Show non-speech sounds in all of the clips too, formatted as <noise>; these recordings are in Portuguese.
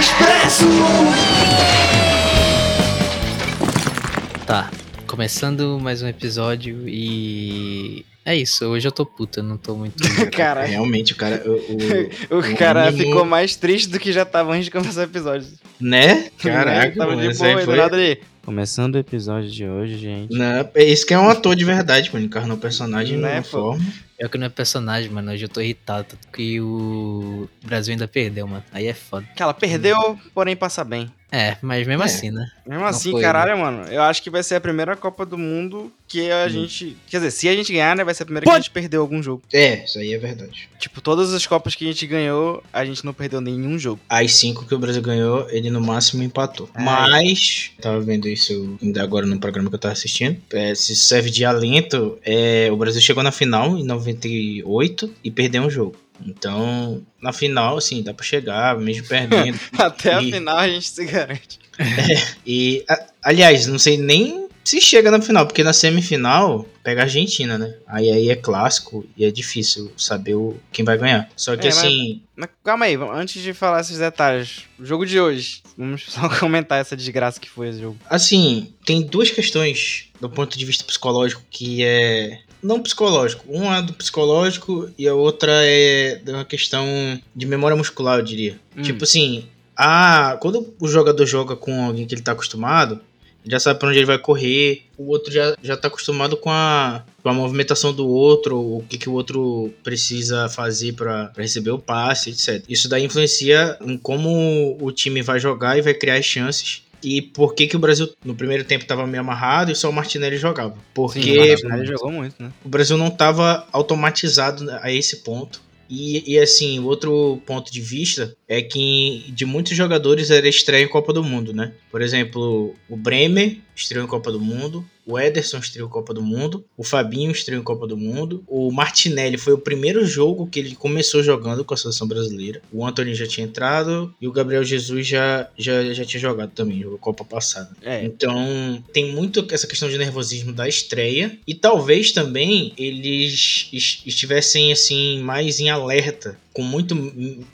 Expresso. Tá, começando mais um episódio e. É isso, hoje eu tô puta, não tô muito. <laughs> Cara, Realmente, o cara. O, o- <laughs> o cara ficou mais triste do que já tava antes de começar o episódio. Né? Caraca, tava mano, de boa, do foi- nada ali. Começando o episódio de hoje, gente. Não, é isso que é um ator de verdade, mano. Encarnou o personagem Né, né, forma. Pior que não é personagem, mano. Hoje eu tô irritado. Tanto que o Brasil ainda perdeu, mano. Aí é foda. Que ela perdeu, porém passa bem. É, mas mesmo É. assim, né? Mesmo Não assim, foi, caralho, mano, eu acho que vai ser a primeira Copa do Mundo que a Hum. gente. Quer dizer, se a gente ganhar, né, vai ser a primeira que a gente perdeu algum jogo. É, isso aí é verdade. Tipo, todas as Copas que a gente ganhou, a gente não perdeu nenhum jogo. As cinco que o Brasil ganhou, ele no máximo empatou. É. Mas, tava vendo isso ainda agora no programa que eu tava assistindo. É, se serve de alento, é, o Brasil chegou na final em 98 e perdeu um jogo. Então, na final, assim, dá pra chegar, mesmo perdendo. <laughs> Até a E- final a gente se garante. E, a- aliás, não sei nem se chega na final, porque na semifinal pega a Argentina, né? Aí aí é clássico e é difícil saber o, quem vai ganhar. Só que É, mas- assim, Mas calma aí, antes de falar esses detalhes, o jogo de hoje. Vamos só <laughs> comentar essa desgraça que foi esse jogo. assim, tem duas questões do ponto de vista psicológico que é não psicológico. Uma é do psicológico e a outra é uma questão de memória muscular, eu diria. Hum. Tipo assim, a, quando o jogador joga com alguém que ele tá acostumado, já sabe pra onde ele vai correr, o outro já, já tá acostumado com a, com a movimentação do outro, o que, que o outro precisa fazer pra receber o passe, etc. Isso daí influencia em como o time vai jogar e vai criar as chances. E por que, que o Brasil no primeiro tempo tava meio amarrado e só o Martinelli jogava? Porque Sim, o Martinelli jogou muito, né? o Brasil não estava automatizado a esse ponto. E, e, assim, outro ponto de vista é que de muitos jogadores era estreia em Copa do Mundo, né? Por exemplo, o Bremer estreou em Copa do Mundo, o Ederson estreou em Copa do Mundo, o Fabinho estreou em Copa do Mundo, o Martinelli foi o primeiro jogo que ele começou jogando com a seleção brasileira. O Antony já tinha entrado e o Gabriel Jesus já, já, já tinha jogado também, jogou Copa passada. É. Então, tem muito essa questão de nervosismo da estreia e talvez também eles es- estivessem assim mais em alerta, com muito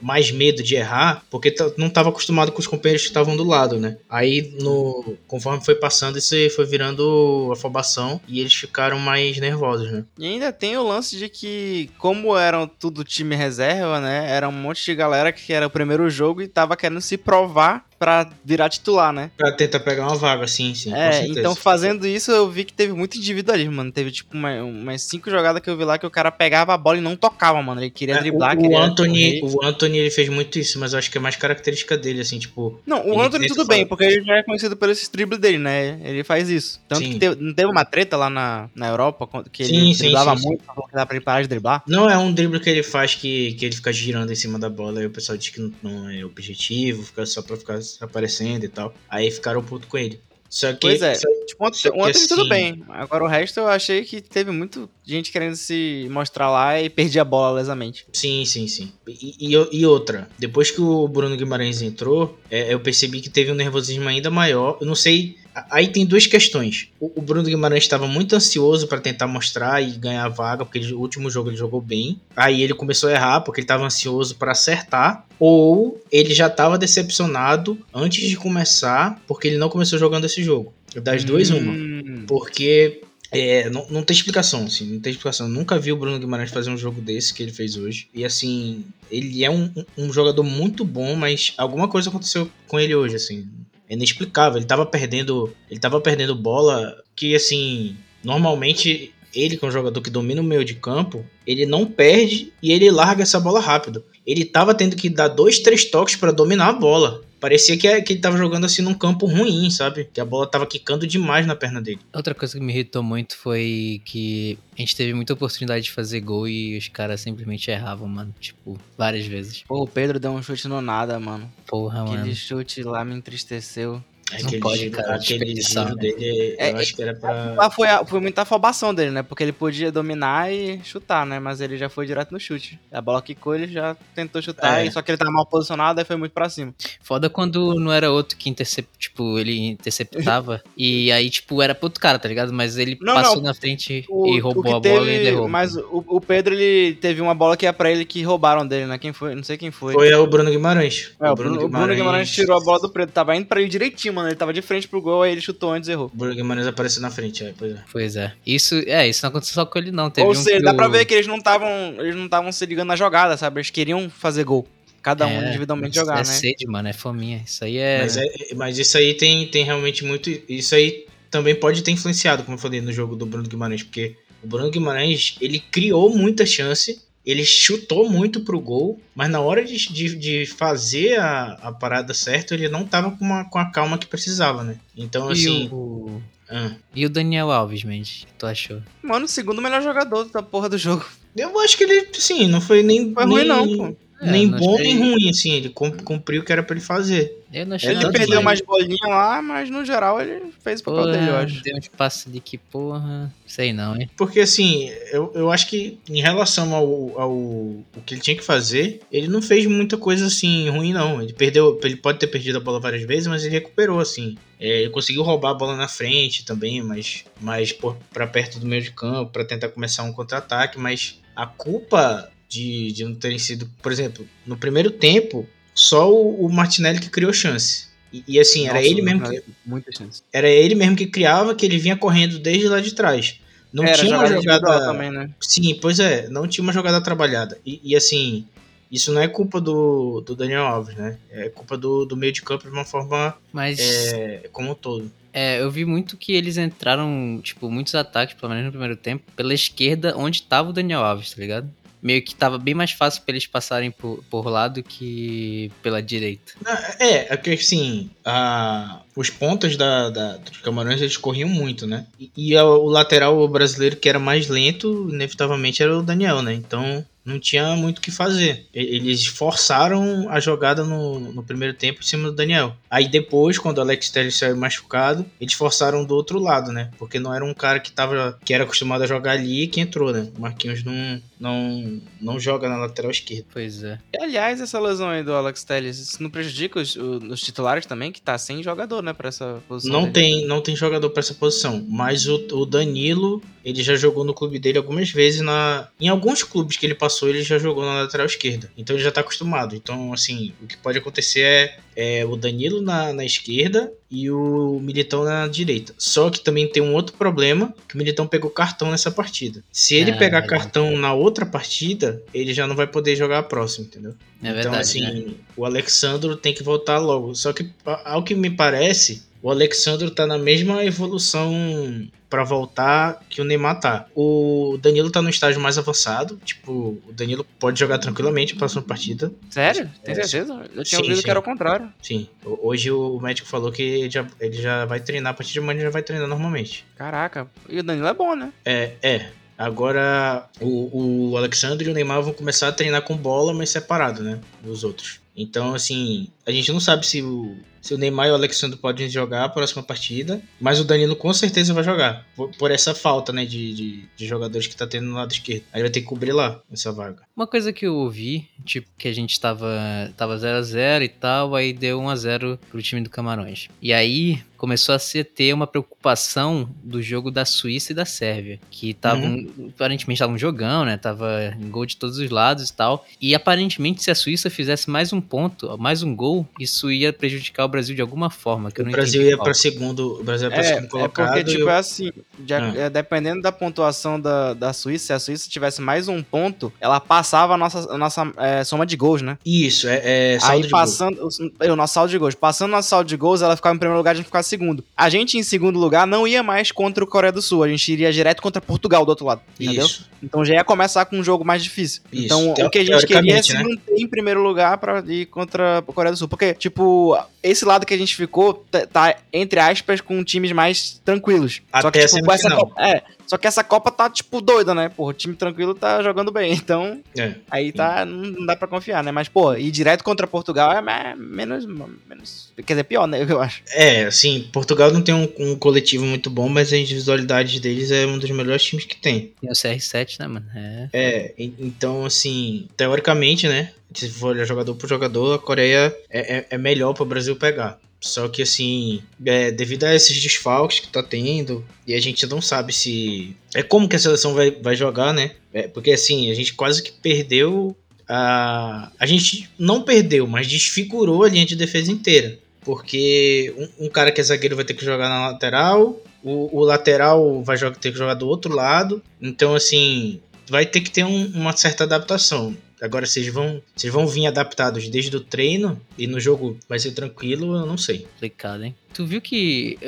mais medo de errar, porque não estava acostumado com os companheiros que estavam do lado, né? Aí no conforme foi passando isso foi virando afobação e eles ficaram mais nervosos, né? E ainda tem o lance de que, como eram tudo time reserva, né? Era um monte de galera que era o primeiro jogo e tava querendo se provar pra virar titular, né? Pra tentar pegar uma vaga, sim, sim, é, então fazendo isso eu vi que teve muito individualismo, mano. Teve tipo uma- umas cinco jogadas que eu vi lá que o cara pegava a bola e não tocava, mano. Ele queria É, driblar, o, queria o Anthony, correr. o Anthony ele fez muito isso, mas eu acho que é mais característica dele, assim, tipo, Não, o Anthony tudo bem, porque ele já é conhecido por esse drible dele, né? Ele faz isso. Tanto Sim. que teve, não teve uma treta lá na, na Europa, que Sim, ele sim, driblava sim, sim. muito, falou que dá pra ele parar de driblar. Não é um drible que ele faz que, que ele fica girando em cima da bola e o pessoal diz que não, não é objetivo, fica só pra ficar aparecendo e tal. Aí ficaram puto com ele. Só que. Pois é. só- Tipo, o Anthony, Só que o Anthony tudo assim- bem. Agora o resto eu achei que teve muito gente querendo se mostrar lá e perdia a bola lesamente. sim, sim, sim. E, e- e outra, depois que o Bruno Guimarães entrou, é, eu percebi que teve um nervosismo ainda maior. Eu não sei. Aí tem duas questões. O, Bruno Guimarães estava muito ansioso pra tentar mostrar e ganhar a vaga, porque ele- o último jogo ele jogou bem. Aí ele começou a errar porque ele estava ansioso pra acertar. Ou ele já estava decepcionado antes de começar, porque ele não começou jogando esse jogo. Das duas, uma. Hum. Porque é, não, não tem explicação, assim, não tem explicação. Eu nunca vi o Bruno Guimarães fazer um jogo desse que ele fez hoje. E assim, ele é um, um jogador muito bom, mas alguma coisa aconteceu com ele hoje, assim. É inexplicável. Ele tava perdendo. Ele tava perdendo bola que, assim, normalmente. Ele, que é um jogador que domina o meio de campo, ele não perde e ele larga essa bola rápido. Ele tava tendo que dar dois, três toques pra dominar a bola. Parecia que, que ele tava jogando assim num campo ruim, sabe? Que a bola tava quicando demais na perna dele. Outra coisa que me irritou muito foi que a gente teve muita oportunidade de fazer gol e os caras simplesmente erravam, mano. Tipo, várias vezes. Pô, o Pedro deu um chute no nada, mano. Porra, Aquele mano. chute lá me entristeceu. Não pode, giro, cara, aquele giro né? dele, É, eu acho que era pra. Ah, foi, foi muita afobação dele, né? Porque ele podia dominar e chutar, né? Mas ele já foi direto no chute. A bola quicou, ele já tentou chutar, É. só que ele tava mal posicionado, aí foi muito pra cima. Foda quando não era outro que intercept... tipo, ele interceptava. <laughs> e aí, tipo, era pro outro cara, tá ligado? Mas ele Não, passou não. na frente O- e roubou a bola e teve- derrubou. Mas o, o Pedro, ele teve uma bola que ia pra ele que roubaram dele, né? Quem foi? Não sei quem foi. Foi o Bruno Guimarães. É, o Bruno, o Bruno Guimarães tirou a bola do Pedro. Tava indo pra ele direitinho, mano. Ele tava de frente pro gol, aí ele chutou antes e errou. O Bruno Guimarães apareceu na frente, é, pois é. Pois é. Isso, é, isso não aconteceu só com ele, não. Teve Ou um seja, que dá o- pra ver que eles não estavam. Eles não estavam se ligando na jogada, sabe? Eles queriam fazer gol. Cada um É, individualmente é jogar, né? sede, mano, é fominha. Isso aí é. Mas, é- mas isso aí tem, tem realmente muito. Isso aí também pode ter influenciado, como eu falei, no jogo do Bruno Guimarães, porque o Bruno Guimarães ele criou muita chance, ele chutou muito pro gol, mas na hora de, de, de fazer a, a parada certa, ele não tava com, uma, com a calma que precisava, né? Então, E assim. o... ah, e o Daniel Alves, Mendes, o que tu achou? Mano, o segundo melhor jogador da porra do jogo. eu acho que ele, assim, não foi nem. Foi nem, ruim, não, pô. Nem É, não bom achei- nem ruim, assim, ele cum- cumpriu o que era pra ele fazer. Eu não achei Ele perdeu mais bolinha lá, mas no geral ele fez o papel Porra, dele, eu acho. Deu um espaço de que porra. Sei não, hein? Porque assim, eu, eu acho que em relação ao, ao o que ele tinha que fazer, ele não fez muita coisa assim ruim, não. Ele perdeu, ele pode ter perdido a bola várias vezes, mas ele recuperou, assim. É, ele conseguiu roubar a bola na frente também, mas, mas por, pra perto do meio de campo, pra tentar começar um contra-ataque, mas a culpa de, de não terem sido, por exemplo, no primeiro tempo, só o, o Martinelli que criou chance. E, e, assim, era Nossa, ele mesmo que, Muita chance. era ele mesmo que criava, que ele vinha correndo desde lá de trás. Não Era tinha uma jogada. também, né? Sim, pois é, não tinha uma jogada trabalhada. E, e, assim, isso não é culpa do, do Daniel Alves, né? É culpa do, do meio de campo de uma forma Mas é, como um todo. é, eu vi muito que eles entraram, tipo, muitos ataques, pelo menos no primeiro tempo, pela esquerda, onde tava o Daniel Alves, tá ligado? Meio que tava bem mais fácil pra eles passarem por, por lá do que pela direita. É, é que assim, a, os pontos da, da, dos Camarões eles corriam muito, né? E, e a- o lateral brasileiro que era mais lento, inevitavelmente era o Daniel, né? Então não tinha muito o que fazer. E- Eles forçaram a jogada no, no primeiro tempo em cima do Daniel. Aí depois, quando o Alex Telles saiu machucado, eles forçaram do outro lado, né? Porque não era um cara que, tava, que era acostumado a jogar ali que entrou, né? O Marquinhos não, não, não joga na lateral esquerda. Pois é. E, aliás, essa lesão aí do Alex Telles, isso não prejudica os, os titulares também, que tá sem jogador, né, pra essa posição Não dele. tem, não tem jogador pra essa posição, mas o, o Danilo, ele já jogou no clube dele algumas vezes na em alguns clubes que ele passou, ele já jogou na lateral esquerda. Então ele já tá acostumado. Então, assim, o que pode acontecer é, é o Danilo na, na esquerda e o Militão na direita. Só que também tem um outro problema, que o Militão pegou cartão nessa partida. Se ele É, pegar verdade. cartão na outra partida, ele já não vai poder jogar a próxima, entendeu? É então, verdade. assim, né? o Alexandro tem que voltar logo. Só que, ao que me parece, o Alexandro tá na mesma evolução pra voltar que o Neymar tá. O Danilo tá no estágio mais avançado. Tipo, o Danilo pode jogar tranquilamente a próxima partida. Sério? Tem É, certeza? Eu tinha sim, ouvido sim. que era o contrário. Sim, ho- hoje o médico falou que ele já, ele já vai treinar, a partir de amanhã ele já vai treinar normalmente. Caraca. E o Danilo é bom, né? É, é. Agora o, o Alexandre e o Neymar vão começar a treinar com bola, mas separado, né? Dos outros. Então, assim, a gente não sabe se o, se o Neymar e o Alexandre podem jogar a próxima partida, mas o Danilo com certeza vai jogar. Por, por essa falta, né, de, de, de jogadores que tá tendo no lado esquerdo. Aí vai ter que cobrir lá essa vaga. Uma coisa que eu ouvi, tipo, que a gente tava tava 0 a 0 e tal, aí deu 1 a 0 pro time do Camarões. E aí começou a se ter uma preocupação do jogo da Suíça e da Sérvia, que estavam aparentemente estavam jogando, né? Tava em gol de todos os lados e tal. E aparentemente se a Suíça fizesse mais um ponto, mais um gol, isso ia prejudicar o Brasil de alguma forma, que eu O não Brasil entendi ia para segundo, o Brasil ia para É, segundo é colocado. porque, e tipo, o- é assim, de- Ah. é, dependendo da pontuação da, da Suíça, se a Suíça tivesse mais um ponto, ela passava a nossa, a nossa é, soma de gols, né? Isso, é, é saldo Aí de passando o, o nosso saldo de gols. Passando o nosso saldo de gols, ela ficava em primeiro lugar, a gente ficava em segundo. A gente em segundo lugar não ia mais contra o Coreia do Sul, a gente iria direto contra Portugal do outro lado, entendeu? Isso. Então já ia começar com um jogo mais difícil. Isso, Então teo- o que a gente queria é se né? manter em primeiro lugar pra ir contra a Coreia do Sul. Porque, tipo, esse lado que a gente ficou tá, tá, entre aspas, com times mais tranquilos. só que, Até a tipo, com essa é, só que essa Copa tá, tipo, doida, né? Porra, o time tranquilo tá jogando bem. Então, É. aí tá. Não, não dá pra confiar, né? Mas, pô, ir direto contra Portugal é me- menos. menos quer dizer, pior, né? <laughs> Eu acho. É, assim, Portugal não tem um, um coletivo muito bom, mas a individualidade deles é um dos melhores times que tem. Tem o CR7, né, mano? É. É, e- então, assim, teoricamente, né? Se for olhar jogador por jogador, a Coreia é, é, é melhor para o Brasil pegar. Só que assim, é, devido a esses desfalques que tá tendo, e a gente não sabe se. É como que a seleção vai, vai jogar, né? É, porque assim, a gente quase que perdeu. A, a gente não perdeu, mas desfigurou a linha de defesa inteira. Porque um, um cara que é zagueiro vai ter que jogar na lateral, o, o lateral vai jogar, ter que jogar do outro lado. Então, assim, vai ter que ter um, uma certa adaptação. Agora, vocês vão, vocês vão vir adaptados desde o treino e no jogo vai ser tranquilo, eu não sei. Complicado, hein? Tu viu que.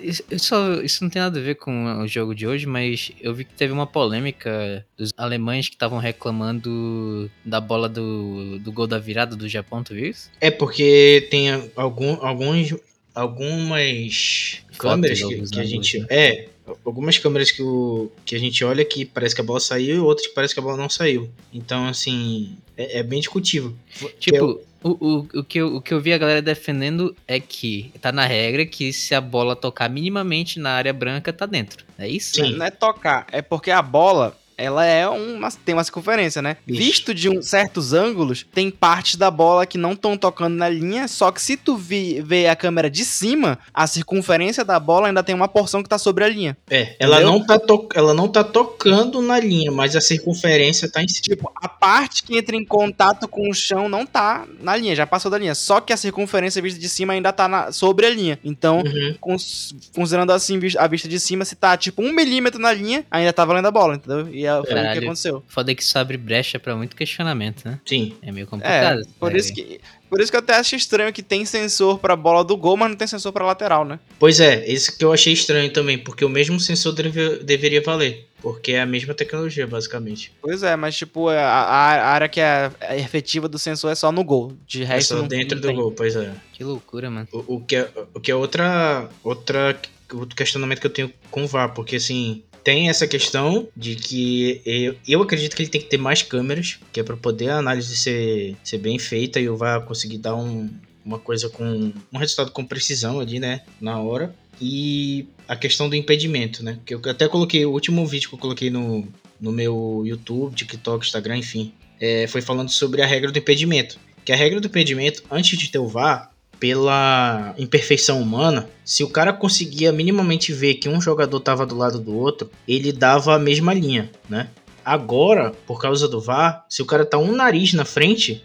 Isso, só, isso não tem nada a ver com o jogo de hoje, mas eu vi que teve uma polêmica dos alemães que estavam reclamando da bola do, do gol da virada do Japão, tu viu isso? É porque tem algum, alguns, algumas câmeras que, que a gente. É, algumas câmeras que, o, que a gente olha que parece que a bola saiu e outras que parece que a bola não saiu. Então, assim, é, é bem discutível. Tipo, o, o, o, que eu, o que eu vi a galera defendendo é que tá na regra que se a bola tocar minimamente na área branca, tá dentro. É isso? Sim. Não é tocar, é porque a bola, ela é uma, tem uma circunferência, né? Ixi. Visto de um, certos ângulos, tem partes da bola que não estão tocando na linha, só que se tu vi, ver a câmera de cima, a circunferência da bola ainda tem uma porção que tá sobre a linha. É, ela não tá, to, ela não tá tocando na linha, mas a circunferência tá em cima. Tipo, a parte que entra em contato com o chão não tá na linha, já passou da linha. Só que a circunferência vista de cima ainda tá na, sobre a linha. Então, uhum. cons, considerando assim a vista de cima, se tá tipo um milímetro na linha, ainda tá valendo a bola, entendeu? E é, foi o que aconteceu. Foda que isso abre brecha pra muito questionamento, né? Sim. É meio complicado. É, por, isso que, por isso que eu até acho estranho que tem sensor pra bola do gol, mas não tem sensor pra lateral, né? Pois é, isso que eu achei estranho também, porque o mesmo sensor deve, deveria valer. Porque é a mesma tecnologia, basicamente. Pois é, mas tipo, a, a área que é, é efetiva do sensor é só no gol. De resto. É só não, dentro não do tem. gol, pois é. Que loucura, mano. O, o, que, é, o que é outra. Outra. Outro questionamento que eu tenho com o VAR, porque assim, tem essa questão de que eu, eu acredito que ele tem que ter mais câmeras, que é para poder a análise ser, ser bem feita e eu vá conseguir dar um, uma coisa com um resultado com precisão ali, né, na hora. E a questão do impedimento, né? Que eu até coloquei o último vídeo que eu coloquei no, no meu YouTube, TikTok, Instagram, enfim, é, foi falando sobre a regra do impedimento. Que a regra do impedimento, antes de ter o VAR, pela imperfeição humana, se o cara conseguia minimamente ver que um jogador estava do lado do outro, ele dava a mesma linha, né? Agora, por causa do VAR, se o cara tá um nariz na frente,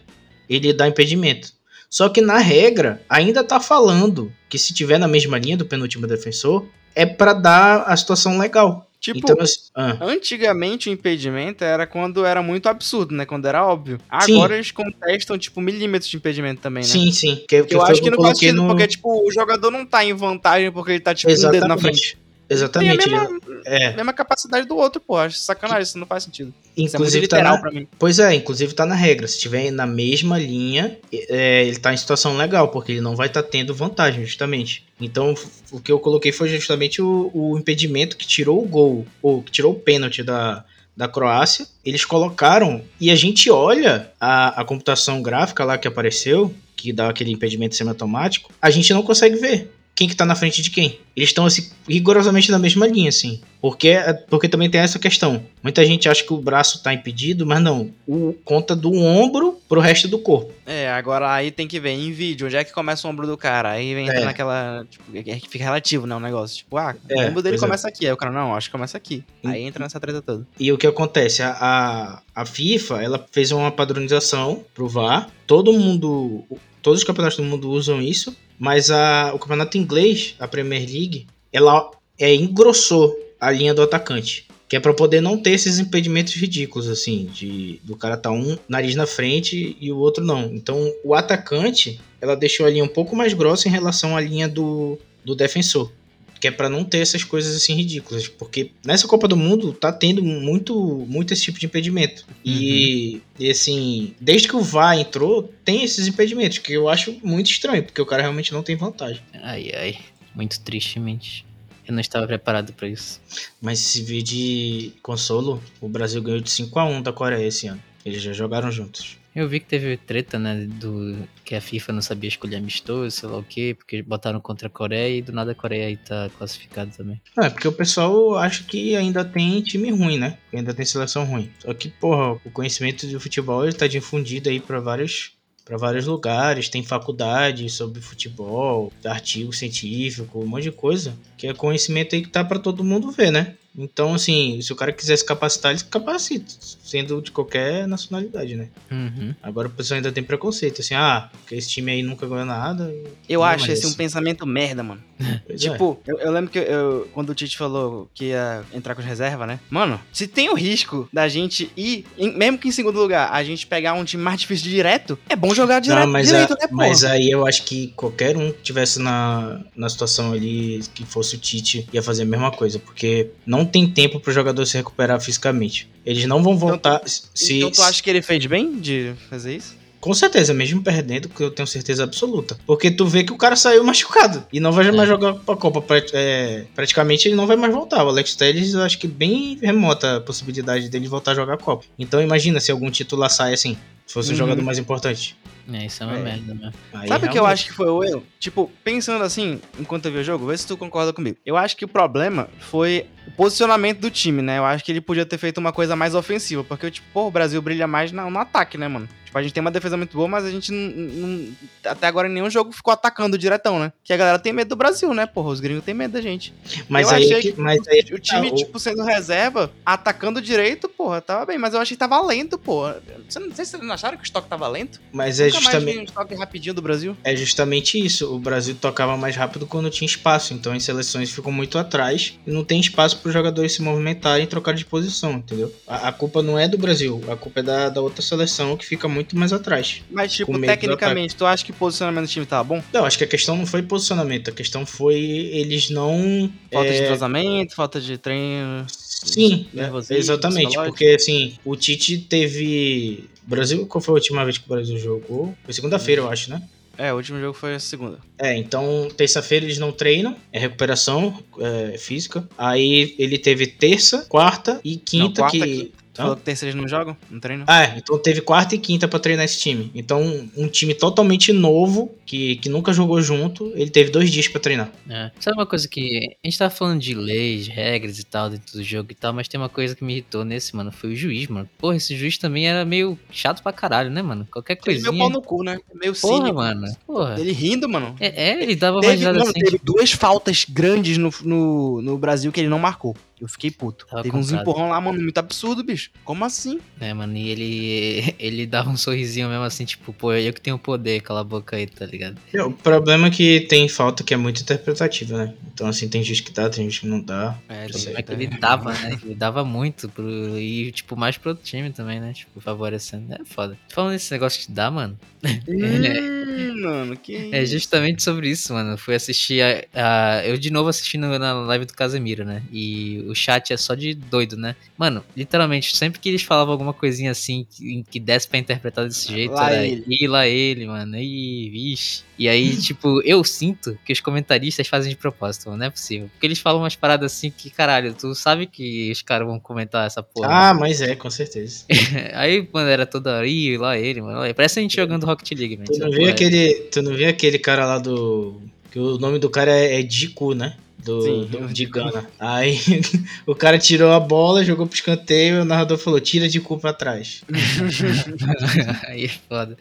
ele dá impedimento. Só que na regra, ainda tá falando que se tiver na mesma linha do penúltimo defensor, é para dar a situação legal. Tipo, então, ah. antigamente o impedimento era quando era muito absurdo, né? Quando era óbvio. Agora sim. eles contestam, tipo, milímetros de impedimento também, né? Sim, sim. Que, que eu acho que não faz sentido, no... porque, tipo, o jogador não tá em vantagem porque ele tá, tipo, Exatamente. um dedo na frente. Exatamente. Tem a mesma, é. mesma capacidade do outro, pô. Acho sacanagem, isso não faz sentido. Inclusive, é tá na... pra mim. Pois é, inclusive tá na regra. Se tiver na mesma linha, é, ele tá em situação legal, porque ele não vai estar tá tendo vantagem, justamente. Então, o que eu coloquei foi justamente o, o impedimento que tirou o gol, ou que tirou o pênalti da, da Croácia. Eles colocaram, e a gente olha a, a computação gráfica lá que apareceu, que dá aquele impedimento semiautomático, a gente não consegue ver quem que tá na frente de quem. Eles estão assim rigorosamente na mesma linha, assim. Porque, porque também tem essa questão. Muita gente acha que o braço tá impedido, mas não. O conta do ombro pro resto do corpo. É, agora aí tem que ver em vídeo onde é que começa o ombro do cara. Aí entra é. naquela. Tipo, é que fica relativo, né? O negócio. Tipo, ah, é, o ombro dele é. começa é. aqui. Aí o cara, não, acho que começa aqui. Aí entra nessa treta toda. E o que acontece? A, a, a FIFA, ela fez uma padronização pro VAR. Todo mundo. Todos os campeonatos do mundo usam isso mas a, o campeonato inglês, a Premier League, ela é, engrossou a linha do atacante. Que é para poder não ter esses impedimentos ridículos, assim, de do cara tá um nariz na frente e o outro não. Então, o atacante, ela deixou a linha um pouco mais grossa em relação à linha do, do defensor que é para não ter essas coisas assim ridículas, porque nessa Copa do Mundo tá tendo muito muito esse tipo de impedimento. Uhum. E, e assim, desde que o VAR entrou, tem esses impedimentos, que eu acho muito estranho, porque o cara realmente não tem vantagem. Ai ai, muito tristemente. Eu não estava preparado para isso. Mas se vir de consolo, o Brasil ganhou de 5 a 1 da Coreia esse ano. Eles já jogaram juntos. Eu vi que teve treta, né, do que a FIFA não sabia escolher amistoso, sei lá o quê, porque botaram contra a Coreia e do nada a Coreia aí tá classificada também. É, porque o pessoal acha que ainda tem time ruim, né? Ainda tem seleção ruim. Só que, porra, o conhecimento do futebol ele tá difundido aí para vários para vários lugares, tem faculdade sobre futebol, artigo científico, um monte de coisa, que é conhecimento aí que tá para todo mundo ver, né? Então, assim, se o cara quiser se capacitar, ele se capacita, sendo de qualquer nacionalidade, né? Uhum. Agora o pessoal ainda tem preconceito, assim, ah, porque esse time aí nunca ganhou nada. Eu acho esse um pensamento merda, mano. <laughs> Pois é. tipo, eu, eu lembro que eu, quando o Tite falou que ia entrar com as reservas, né? Mano, se tem o risco da gente ir, em- mesmo que em segundo lugar, a gente pegar um time mais difícil direto, é bom jogar direto, Não, mas, direito, a- né, mas aí eu acho que qualquer um que tivesse na, na situação ali, que fosse o Tite, ia fazer a mesma coisa, porque não tem tempo pro jogador se recuperar fisicamente. Eles não vão voltar. se, então tu acha que ele fez bem de fazer isso? Com certeza, mesmo perdendo, que eu tenho certeza absoluta. Porque tu vê que o cara saiu <laughs> machucado e não vai mais jogar pra Copa. É, praticamente ele não vai mais voltar. O Alex Telles, eu acho que bem remota a possibilidade dele voltar a jogar a Copa. Então imagina se algum titular sai assim, se fosse o Uhum. jogador mais importante. É, isso é uma É. merda, né? Aí, Sabe o que eu acho que foi o erro? Tipo, pensando assim, enquanto eu vi o jogo, vê se tu concorda comigo. Eu acho que o problema foi o posicionamento do time, né? Eu acho que ele podia ter feito uma coisa mais ofensiva, porque, tipo, pô, o Brasil brilha mais na- no ataque, né, mano? Tipo, a gente tem uma defesa muito boa, mas a gente não, não- até agora em nenhum jogo ficou atacando diretão, né? Que a galera tem medo do Brasil, né, porra? Os gringos têm medo da gente. Mas eu aí, achei que- que mas aí O time, tá, tipo, sendo reserva, atacando direito, porra, tava bem, mas eu achei que tava lento, porra. Você não, não sei se vocês não acharam que o estoque tava lento? mas é Mais justamente, um estoque rapidinho do Brasil. é justamente isso. O Brasil tocava mais rápido quando tinha espaço. Então as seleções ficam muito atrás e não tem espaço para os jogadores se movimentarem e trocar de posição, entendeu? A, a culpa não é do Brasil, a culpa é da, da outra seleção que fica muito mais atrás. Mas, tipo, tecnicamente, tu acha que o posicionamento do time tava bom? Não, acho que a questão não foi posicionamento, a questão foi eles não. Falta de é, entrosamento, falta de treino. Sim, é, exatamente. Porque assim, o Tite teve. Brasil, qual foi a última vez que o Brasil jogou? Foi segunda-feira, eu acho, né? É, o último jogo foi a segunda. É, então terça-feira eles não treinam, é recuperação é, física. Aí ele teve terça, quarta e quinta quarta, que. Tu Hã? falou que terça eles não jogam? Não treinam? Ah, é, então teve quarta e quinta pra treinar esse time. Então, um time totalmente novo, que, que nunca jogou junto, ele teve dois dias pra treinar. É. Sabe uma coisa que. A gente tava falando de leis, regras e tal dentro do jogo e tal, mas tem uma coisa que me irritou nesse, mano. Foi o juiz, mano. Porra, esse juiz também era meio chato pra caralho, né, mano? Qualquer Ele coisinha. meio pau no cu, né? Meio Porra, cínico. mano. Porra. Ele rindo, mano. É, é, ele dava uma Teve, risada mano, assim. teve duas faltas grandes no, no, no Brasil que ele não marcou. Eu fiquei puto. Tava teve uns empurrão lá, mano, muito absurdo, bicho. Como assim? É, mano, e ele, <laughs> ele dava um sorrisinho mesmo assim, tipo, pô, eu que tenho poder, cala a boca aí, tá ligado? O problema é que tem falta que é muito interpretativa, né? Então, assim, tem gente que dá, tem gente que não dá. É. É que ele dava, né? Ele dava muito pro. E, tipo, mais pro outro time também, né? Tipo, favorecendo. É foda. Falando desse negócio de dar, mano. <laughs> Hum, mano, que <laughs> É isso? justamente sobre isso, mano. Eu Fui assistir a, a- Eu de novo assistindo na live do Casemiro, né? E o chat é só de doido, né? Mano, literalmente, sempre que eles falavam alguma coisinha assim que, que desse pra interpretar desse jeito, Lá era ele. "Ih, lá ele, mano. Ih, vixe. E aí, <laughs> tipo, eu sinto que os comentaristas fazem de propósito, mano. Não é possível. Porque eles falam umas paradas assim que, caralho, tu sabe que os caras vão comentar essa porra. Ah, mas é, com certeza. <laughs> Aí, mano, era toda hora, ih, lá ele, mano. lá ele." Parece a gente jogando Rocket League, mano. Tu não viu é- aquele. Tu não viu aquele cara lá do. Que o nome do cara é, é Diku, né? Do, Sim, do- de Gana. Aí <laughs> o cara tirou a bola, jogou pro escanteio e o narrador falou: tira de cu pra trás. <laughs> Aí é foda.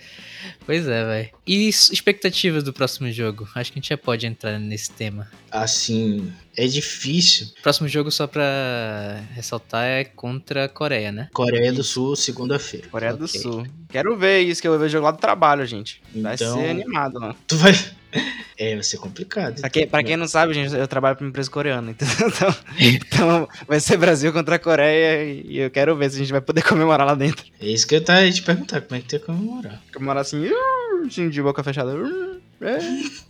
Pois é, velho. E expectativas do próximo jogo? Acho que a gente já pode entrar nesse tema. Assim, é difícil. Próximo jogo, só pra ressaltar, é contra a Coreia, né? Coreia do Sul, segunda-feira. Coreia do Ok. Sul. Quero ver isso, que eu vou ver o jogo lá do trabalho, gente. Vai Então- ser animado, mano. Tu vai. É, vai ser complicado. Pra quem, pra quem não sabe, gente, eu trabalho pra uma empresa coreana, entendeu? <laughs> Então, então vai ser Brasil contra a Coreia e eu quero ver se a gente vai poder comemorar lá dentro. É isso que eu tava te perguntar, como é que tu ia comemorar? Comemorar assim, assim, de boca fechada. é.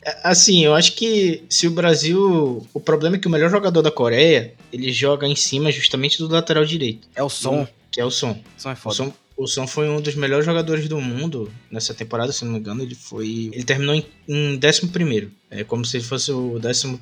É, Assim, eu acho que se o Brasil. O problema é que o melhor jogador da Coreia, ele joga em cima justamente do lateral direito, É o som. que é o Som. O som é O foda. O Son foi um dos melhores jogadores do mundo nessa temporada, se não me engano. Ele foi. Ele terminou em, em 11. É como se ele fosse o 11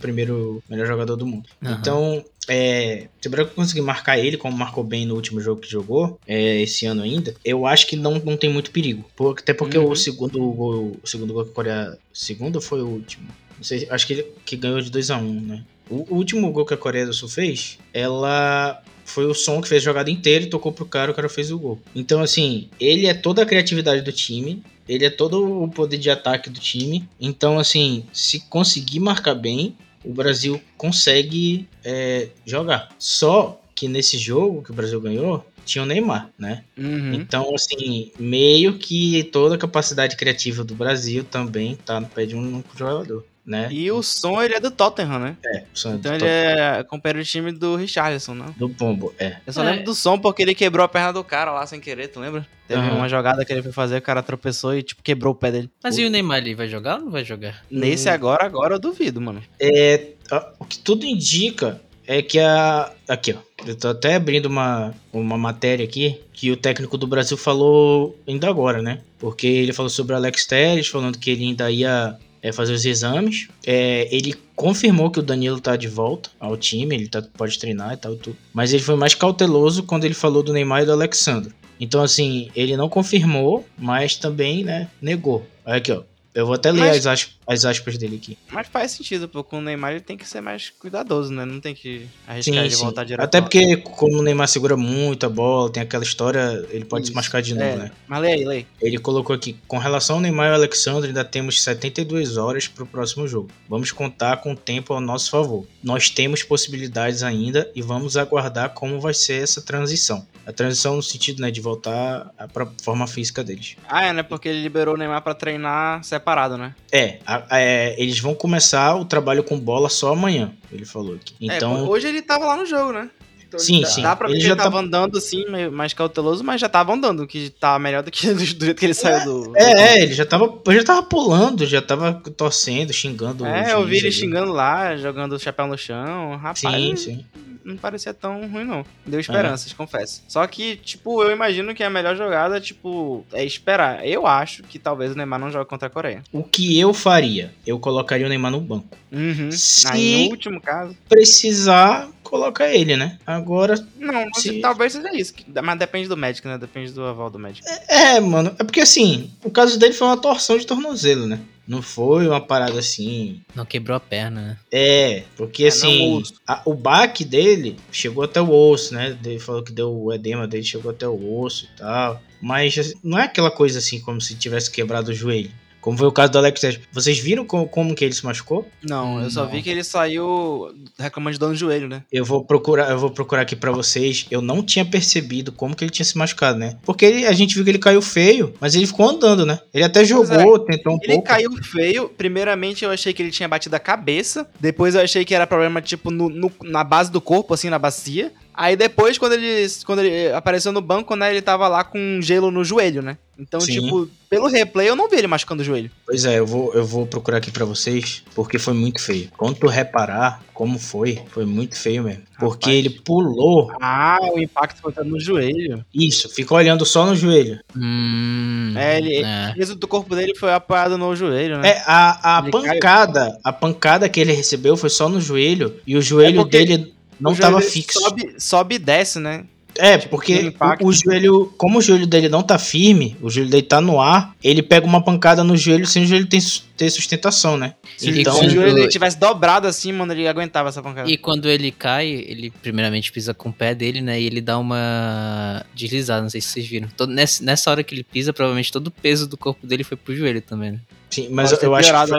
melhor jogador do mundo. Aham. Então, é, se o Brasil conseguir marcar ele, como marcou bem no último jogo que jogou, é, esse ano ainda, eu acho que não, não tem muito perigo. Por- até porque Uhum. o segundo gol. O segundo gol que a Coreia. Segundo foi o último? Não sei, acho que ele que ganhou de 2 a 1 né? O, último gol que a Coreia do Sul fez, ela foi o som que fez a jogada inteira e tocou pro cara, o cara fez o gol. Então, assim, ele é toda a criatividade do time. ele é todo o poder de ataque do time. Então, assim, se conseguir marcar bem, o Brasil consegue é, jogar. Só que nesse jogo que o Brasil ganhou, tinha o Neymar, né? Uhum. Então, assim, meio que toda a capacidade criativa do Brasil também tá no pé de um jogador. Né? E o som ele é do Tottenham, né? É, o som é Então do, ele é companheiro de time do Richarlison, né? do Pombo, é. Eu só É. lembro do som porque ele quebrou a perna do cara lá sem querer, tu lembra? Teve Aham. uma jogada que ele foi fazer, o cara tropeçou e, tipo, quebrou o pé dele. Mas e o Neymar, ele vai jogar ou não vai jogar? Nesse agora, agora eu duvido, mano. É, o que tudo indica é que a. Aqui, ó. Eu tô até abrindo uma, uma matéria aqui que o técnico do Brasil falou ainda agora, né? Porque ele falou sobre o Alex Telles, falando que ele ainda ia é, fazer os exames. É, ele confirmou que o Danilo tá de volta ao time, ele tá, pode treinar e tal, tudo. Mas ele foi mais cauteloso quando ele falou do Neymar e do Alexandre. Então, assim, ele não confirmou, mas também, né, negou. Olha aqui, ó. Eu vou até ler Mas- as, aspas, as aspas dele aqui. Mas faz sentido, pô. Com o Neymar ele tem que ser mais cuidadoso, né? Não tem que arriscar Sim, de sim. voltar direto. Até porque, como o Neymar segura muito a bola, tem aquela história, ele pode se Isso. machucar de novo, É, né? Mas lê aí, lê aí. Ele colocou aqui: com relação ao Neymar e ao Alexandre, ainda temos 72 horas para o próximo jogo. Vamos contar com o tempo ao nosso favor. Nós temos possibilidades ainda e vamos aguardar como vai ser essa transição. A transição no sentido né, de voltar para a forma física deles. Ah, é, né? Porque ele liberou o Neymar pra treinar separado, né? É, a- a- é, eles vão começar o trabalho com bola só amanhã, ele falou aqui. É, Então, hoje ele tava lá no jogo, né? Então, Sim, dá, sim. Dá pra ver Ele que já ele tava tá- andando assim, mais cauteloso, mas já tava andando, que tá melhor do que <laughs> do jeito que ele saiu do. É, é, ele já tava, já tava pulando, já tava torcendo, xingando. É, eu vi ele ali. xingando lá, jogando o chapéu no chão. Rapaz, Sim, sim. Não parecia tão ruim, não. Deu esperanças, confesso. Só que, tipo, eu imagino que a melhor jogada, tipo, é esperar. Eu acho que talvez o Neymar não jogue contra a Coreia. O que eu faria? Eu colocaria o Neymar no banco. Uhum. Se Aí, no último caso. precisar, coloca ele, né? Agora, Não, Se- talvez seja isso. Mas depende do médico, né? Depende do aval do médico. é, mano, é porque assim, o caso dele foi uma torção de tornozelo, né? Não foi uma parada assim. Não quebrou a perna, né? É, porque É, assim, o osso. a- o baque dele chegou até o osso, né? Ele falou que deu o edema dele, chegou até o osso e tal. Mas assim, não é aquela coisa assim como se tivesse quebrado o joelho. Como foi o caso do Alex Telles. Vocês viram como, como que ele se machucou? Não, eu só Não. vi que ele saiu reclamando de dor no joelho, né? Eu vou procurar, eu vou procurar aqui pra vocês. Eu não tinha percebido como que ele tinha se machucado, né? Porque ele- a gente viu que ele caiu feio, mas ele ficou andando, né? Ele até jogou, tentou um Ele pouco. caiu feio. Primeiramente, eu achei que ele tinha batido a cabeça. Depois, eu achei que era problema, tipo, no, no- na base do corpo, assim, na bacia. Aí depois, quando ele, quando ele apareceu no banco, né, ele tava lá com gelo no joelho, né? Então, Sim. tipo, pelo replay, eu não vi ele machucando o joelho. Pois é, eu vou, eu vou procurar aqui pra vocês, porque foi muito feio. Quando tu reparar como foi, foi muito feio mesmo. Porque Rapaz. ele pulou, Ah, o impacto foi no joelho. isso, ficou olhando só no joelho. Hum, É, ele- é. O peso do corpo dele foi apoiado no joelho, né? É, a, a Ele pancada, a pancada que ele recebeu foi só no joelho, e o joelho É porque dele não O tava fixo. Sobe, sobe e desce, né? É, Tipo, porque o, o joelho, como o joelho dele não tá firme, o joelho dele tá no ar, ele pega uma pancada no joelho sem o joelho ter, ter sustentação, né? Se, então, se o joelho dele tivesse dobrado assim, mano, ele aguentava essa pancada. E quando ele cai, ele primeiramente pisa com o pé dele, né? E ele dá uma deslizada, não sei se vocês viram. Todo- nessa, nessa hora que ele pisa, provavelmente todo o peso do corpo dele foi pro joelho também, né? Sim, mas Pode ter eu acho que a foi,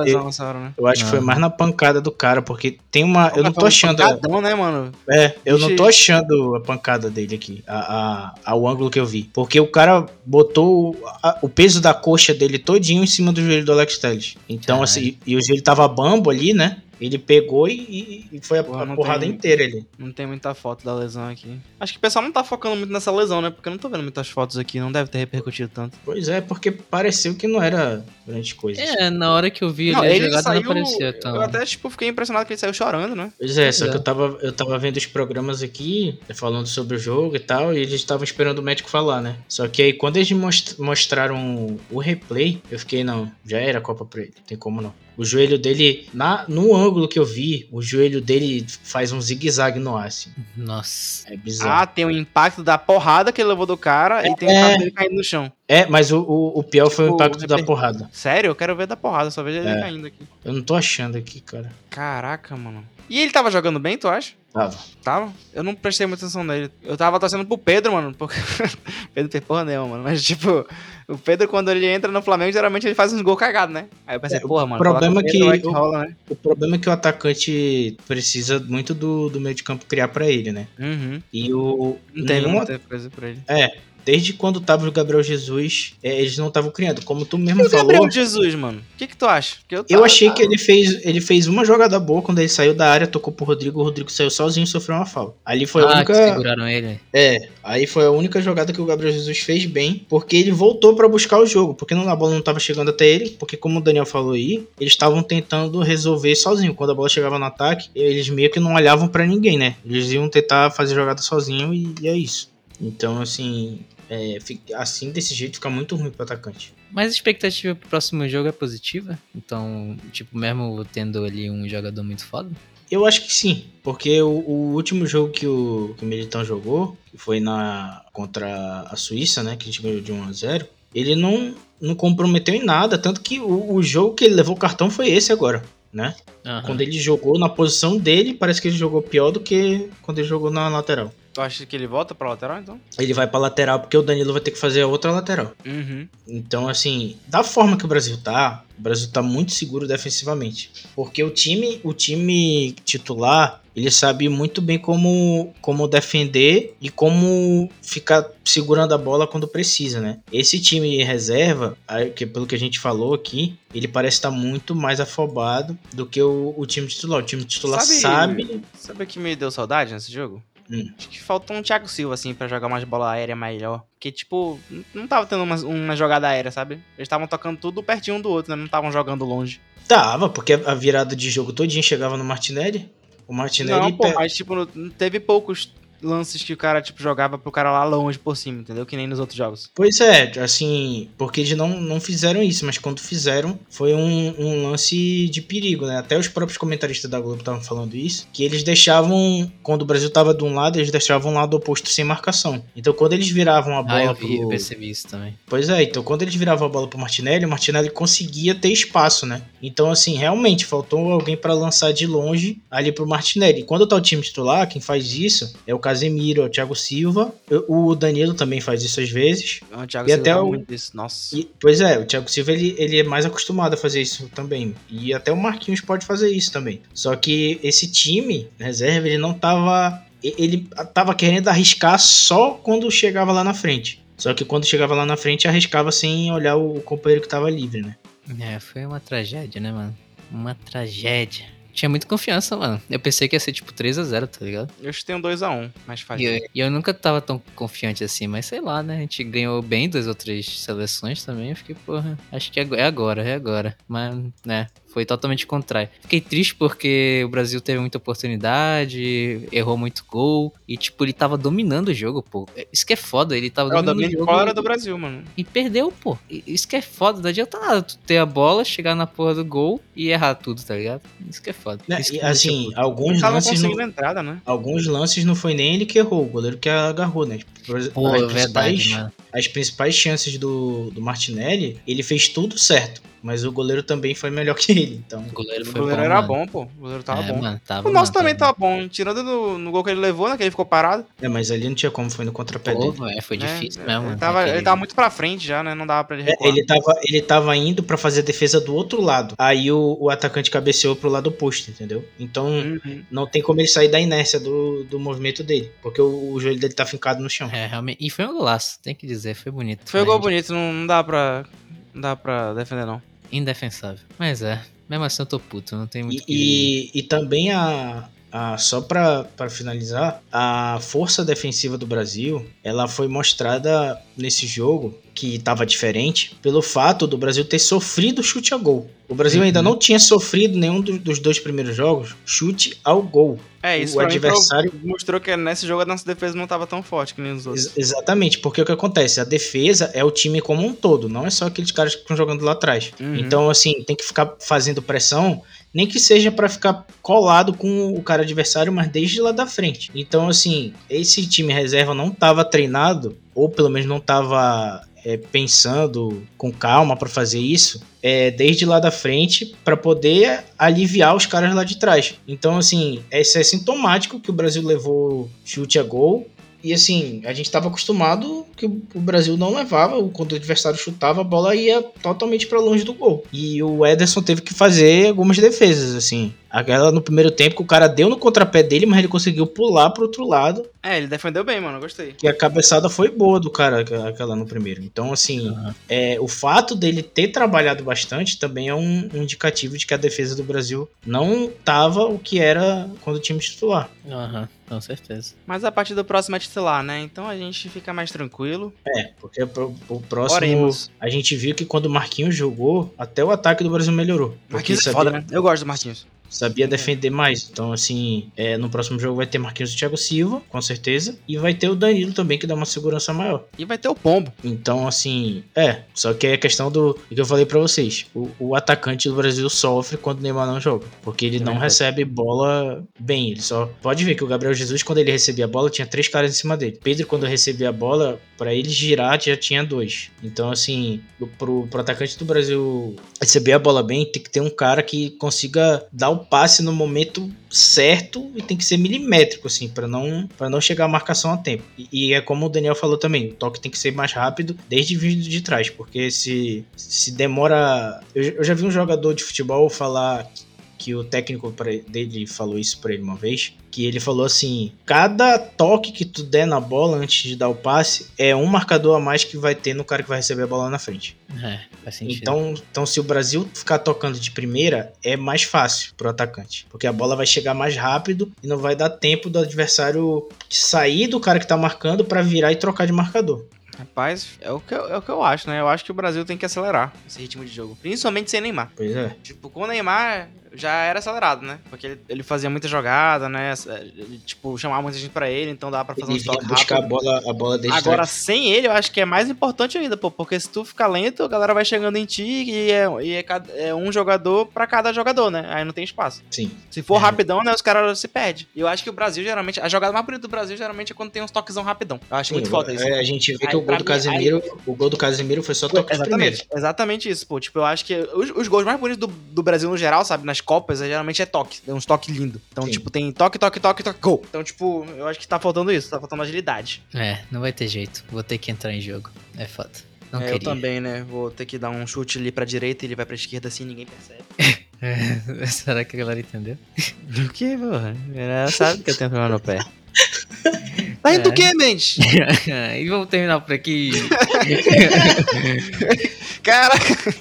né? eu acho que foi Não. mais na pancada do cara, porque tem uma, eu não tô achando, pancadão, né, mano? é, eu não tô achando a pancada dele aqui, a, a, ao ângulo que eu vi, porque o cara botou o, a- o peso da coxa dele todinho em cima do joelho do Alex Telles. Então Caralho. assim, e o joelho tava bambo ali, né? Ele pegou e, e foi a, Porra, a porrada tem- inteira ali. Não tem muita foto da lesão aqui. Acho que o pessoal não tá focando muito nessa lesão, né? Porque eu não tô vendo muitas fotos aqui, não deve ter repercutido tanto. Pois é, porque pareceu que não era grande coisa. É, na hora que eu vi Não, ele, ele jogada saiu. não parecia tão. Eu até, tipo, fiquei impressionado que ele saiu chorando, né? Pois é, só Pois que é. eu tava, eu tava vendo os programas aqui, falando sobre o jogo e tal, e eles estavam esperando o médico falar, né? Só que aí quando eles most- mostraram o replay, eu fiquei, não, já era a Copa pra ele, não tem como não. O joelho dele, na, no ângulo que eu vi, o joelho dele faz um zigue-zague no ar, assim. Nossa. É bizarro. Ah, tem o impacto da porrada que ele levou do cara e tem o É. cabelo caindo no chão. É, mas o, o, o pior foi o Tipo, impacto da porrada. Sério? Eu quero ver da porrada, só vejo ele É. caindo aqui. Eu não tô achando aqui, cara. Caraca, mano. E ele tava jogando bem, tu acha? Tava. Tava? Eu não prestei muita atenção nele. Eu tava torcendo pro Pedro, mano. Porque... <laughs> Pedro fez porra nenhuma, mano. Mas, tipo, o Pedro, quando ele entra no Flamengo, geralmente ele faz uns gols cagados, né? Aí eu pensei, é, porra, mano. O problema, que, o, que rola, né? o problema é que o atacante precisa muito do, do meio de campo criar pra ele, né? Uhum. E o. Não tem nenhuma... muita coisa pra ele. É, desde quando tava o Gabriel Jesus, é, eles não estavam criando. Como tu mesmo e falou. o Gabriel Jesus, mano? O que, que tu acha? eu, tava, eu achei que ele fez, ele fez uma jogada boa quando ele saiu da área, tocou pro Rodrigo, o Rodrigo saiu sozinho e sofreu uma falta. Ali foi ah, a única. Que seguraram ele. É, aí foi a única jogada que o Gabriel Jesus fez bem, porque ele voltou para buscar o jogo, porque a bola não tava chegando até ele, porque como o Daniel falou aí, eles estavam tentando resolver sozinho. Quando a bola chegava no ataque, eles meio que não olhavam para ninguém, né? Eles iam tentar fazer jogada sozinho e, e é isso. Então, assim, é, assim, desse jeito, fica muito ruim pro atacante. Mas a expectativa pro próximo jogo é positiva? Então, tipo, mesmo tendo ali um jogador muito foda? Eu acho que sim, porque o, o último jogo que o, que o Militão jogou, que foi na contra a Suíça, né, que a gente ganhou de 1 a 0 ele não, não comprometeu em nada, tanto que o, o jogo que ele levou o cartão foi esse agora, né? Uhum. Quando ele jogou na posição dele, parece que ele jogou pior do que quando ele jogou na lateral. Tu acha que ele volta pra lateral, então? Ele vai pra lateral porque o Danilo vai ter que fazer a outra lateral. Uhum. Então, assim, da forma que o Brasil tá, o Brasil tá muito seguro defensivamente. Porque o time, o time titular, ele sabe muito bem como, como defender e como ficar segurando a bola quando precisa, né? Esse time reserva, que pelo que a gente falou aqui, ele parece estar muito mais afobado do que o, o time titular. O time titular sabe, sabe. Sabe o que me deu saudade nesse jogo? Hum. Acho que faltou um Thiago Silva, assim, para jogar umas bola aérea melhor. Porque, tipo, não tava tendo uma, uma jogada aérea, sabe? Eles estavam tocando tudo pertinho um do outro, né? Não estavam jogando longe. Tava, porque a virada de jogo todinho chegava no Martinelli. O Martinelli. Não, pô, mas, tipo, teve poucos lances que o cara, tipo, jogava pro cara lá longe por cima, entendeu? Que nem nos outros jogos. Pois é, assim, porque eles não, não fizeram isso, mas quando fizeram, foi um, um lance de perigo, né? Até os próprios comentaristas da Globo estavam falando isso, que eles deixavam, quando o Brasil tava de um lado, eles deixavam o lado oposto sem marcação. Então quando eles viravam a bola ah, eu vi, pro... eu percebi isso também. Pois é, então quando eles viravam a bola pro Martinelli, o Martinelli conseguia ter espaço, né? Então, assim, realmente, faltou alguém para lançar de longe ali pro Martinelli. E quando tá o time titular, quem faz isso é o Casemiro, é o Thiago Silva. O Danilo também faz isso às vezes. O Thiago e Silva até o... muito isso. Nossa. E, pois é, o Thiago Silva ele, ele é mais acostumado a fazer isso também. E até o Marquinhos pode fazer isso também. Só que esse time, reserva, ele não tava. Ele tava querendo arriscar só quando chegava lá na frente. Só que quando chegava lá na frente, arriscava sem olhar o companheiro que tava livre, né? É, foi uma tragédia, né, mano? Uma tragédia tinha muita confiança, mano. Eu pensei que ia ser tipo 3x0, tá ligado? Eu tem um 2x1, mas faz. E eu, e eu nunca tava tão confiante assim, mas sei lá, né? A gente ganhou bem das outras seleções também. Eu fiquei, porra, acho que é agora, é agora. Mas, né, foi totalmente contrário. Fiquei triste porque o Brasil teve muita oportunidade, errou muito gol e, tipo, ele tava dominando o jogo, pô. Isso que é foda, ele tava é, dominando o jogo. fora do Brasil, mano. E perdeu, pô. Isso que é foda, não adianta nada tu ter a bola, chegar na porra do gol e errar tudo, tá ligado? Isso que é foda. Né, que assim, é alguns lances não... entrada, né? Alguns lances não foi nem ele que errou, o goleiro que agarrou, né? Pô, as, é verdade, mano. as principais chances do, do Martinelli, ele fez tudo certo. Mas o goleiro também foi melhor <laughs> que ele, então. O goleiro, o goleiro bom, era mano. bom, pô. O goleiro tava é, bom. Mano, tava, o nosso mano, também tava bom, tirando no, no, gol que ele levou, né? Que ele ficou parado. É, mas ali não tinha como, foi no contrapé dele. É, foi difícil é, mesmo. Ele tava, aquele... ele tava muito pra frente já, né? Não dava pra ele é, recuar. É, ele, tava, ele tava indo pra fazer a defesa do outro lado. Aí o, o atacante cabeceou pro lado oposto, entendeu? Então uhum. não tem como ele sair da inércia do, do movimento dele. Porque o, o joelho dele tá fincado no chão. É, realmente. E foi um golaço, tem que dizer, foi bonito. Foi um gol bonito, não, não dá pra. Não dá pra defender, não indefensável. Mas é, mesmo assim eu tô puto, não tem muito e, e, e, também a, a só para finalizar, a força defensiva do Brasil, ela foi mostrada nesse jogo que estava diferente pelo fato do Brasil ter sofrido chute a gol. O Brasil uhum. ainda não tinha sofrido nenhum dos dois primeiros jogos chute ao gol. É, isso o adversário mostrou que nesse jogo a nossa defesa não estava tão forte que nem os outros. Ex exatamente, porque o que acontece? A defesa é o time como um todo, não é só aqueles caras que estão jogando lá atrás. Uhum. Então, assim, tem que ficar fazendo pressão nem que seja para ficar colado com o cara adversário, mas desde lá da frente. Então, assim, esse time reserva não estava treinado, ou pelo menos não estava é, pensando com calma para fazer isso, é, desde lá da frente para poder aliviar os caras lá de trás. Então, assim, isso é sintomático que o Brasil levou chute a gol. E assim, a gente estava acostumado que o Brasil não levava, quando o adversário chutava, a bola ia totalmente para longe do gol. E o Ederson teve que fazer algumas defesas, assim. Aquela no primeiro tempo que o cara deu no contrapé dele, mas ele conseguiu pular pro outro lado. É, ele defendeu bem, mano, gostei. E a cabeçada foi boa do cara, aquela no primeiro. Então, assim, uhum. é, o fato dele ter trabalhado bastante também é um, um, indicativo de que a defesa do Brasil não tava o que era quando o time titular. Aham, uhum, com certeza. Mas a partir do próximo é titular, né? Então a gente fica mais tranquilo. É, porque o próximo. Oremos. A gente viu que quando o Marquinhos jogou, até o ataque do Brasil melhorou. Marquinhos é foda, né? Eu gosto do Marquinhos sabia defender mais. Então, assim, é, no próximo jogo vai ter Marquinhos e Thiago Silva, com certeza. E vai ter o Danilo também, que dá uma segurança maior. E vai ter o Pombo. Então, assim, é. Só que é a questão do que eu falei para vocês. O, o, atacante do Brasil sofre quando o Neymar não joga. Porque ele é não recebe bola bem. Ele só. Pode ver que o Gabriel Jesus, quando ele recebia a bola, tinha três caras em cima dele. Pedro, quando recebia a bola, para ele girar, já tinha dois. Então, assim, pro, pro atacante do Brasil receber a bola bem, tem que ter um cara que consiga dar o passe no momento certo e tem que ser milimétrico, assim, para não, não chegar a marcação a tempo. E, e, é como o Daniel falou também, o toque tem que ser mais rápido desde vindo de trás, porque se, se demora. Eu, eu já vi um jogador de futebol falar que o técnico dele falou isso para ele uma vez, que ele falou assim: cada toque que tu der na bola antes de dar o passe é um marcador a mais que vai ter no cara que vai receber a bola na frente. É, faz sentido. Então, então se o Brasil ficar tocando de primeira, é mais fácil pro atacante, porque a bola vai chegar mais rápido e não vai dar tempo do adversário sair do cara que tá marcando para virar e trocar de marcador. Rapaz, é o, que eu, é o que eu acho, né? Eu acho que o Brasil tem que acelerar esse ritmo de jogo. Principalmente sem Neymar. Pois é. Tipo, com o Neymar, já era acelerado, né? Porque ele, ele fazia muita jogada, né? Ele, tipo, chamava muita gente pra ele, então dava pra fazer ele um toque buscar rápido. a bola, a bola desde Agora, trás. sem ele, eu acho que é mais importante ainda, pô. Porque se tu ficar lento, a galera vai chegando em ti e é, e é, é um jogador pra cada jogador, né? Aí não tem espaço. Sim. Se for é. rapidão, né? Os caras se perdem. E eu acho que o Brasil, geralmente, a jogada mais bonita do Brasil, geralmente, é quando tem uns toquezão rapidão. Eu acho Sim, muito foda isso. É, a gente vê aí, que o gol do Casemiro, aí... o gol do Casemiro foi só toque Exatamente. Exatamente isso, pô. Tipo, eu acho que os, os gols mais bonitos do, do Brasil no geral, sabe? Nas Copas, é, geralmente é toque. É uns toque lindo. Então, Sim. tipo, tem toque, toque, toque, toque, gol. Então, tipo, eu acho que tá faltando isso, tá faltando agilidade. É, não vai ter jeito. Vou ter que entrar em jogo. É foda. Não é, eu também, né? Vou ter que dar um chute ali pra direita e ele vai pra esquerda assim ninguém percebe. é, <laughs> será que a galera entendeu? O que, porra? Ela sabe que eu tenho problema no pé. <laughs> Tá indo é. o quê, Mendes? <laughs> e vamos terminar por aqui. Caraca.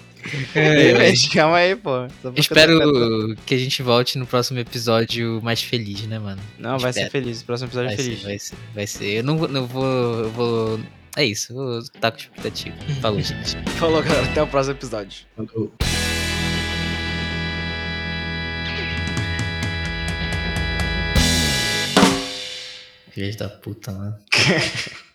É, <laughs> é. calma aí, pô. Espero que a gente volte no próximo episódio mais feliz, né, mano? Não, vai ser feliz. O próximo episódio vai é feliz. Ser, vai ser, vai ser. Eu não, não vou. Eu vou. É isso, vou estar com expectativa. <laughs> Falou, gente. Falou, galera. Até o próximo episódio. Falou. Filha da puta, mano. <laughs>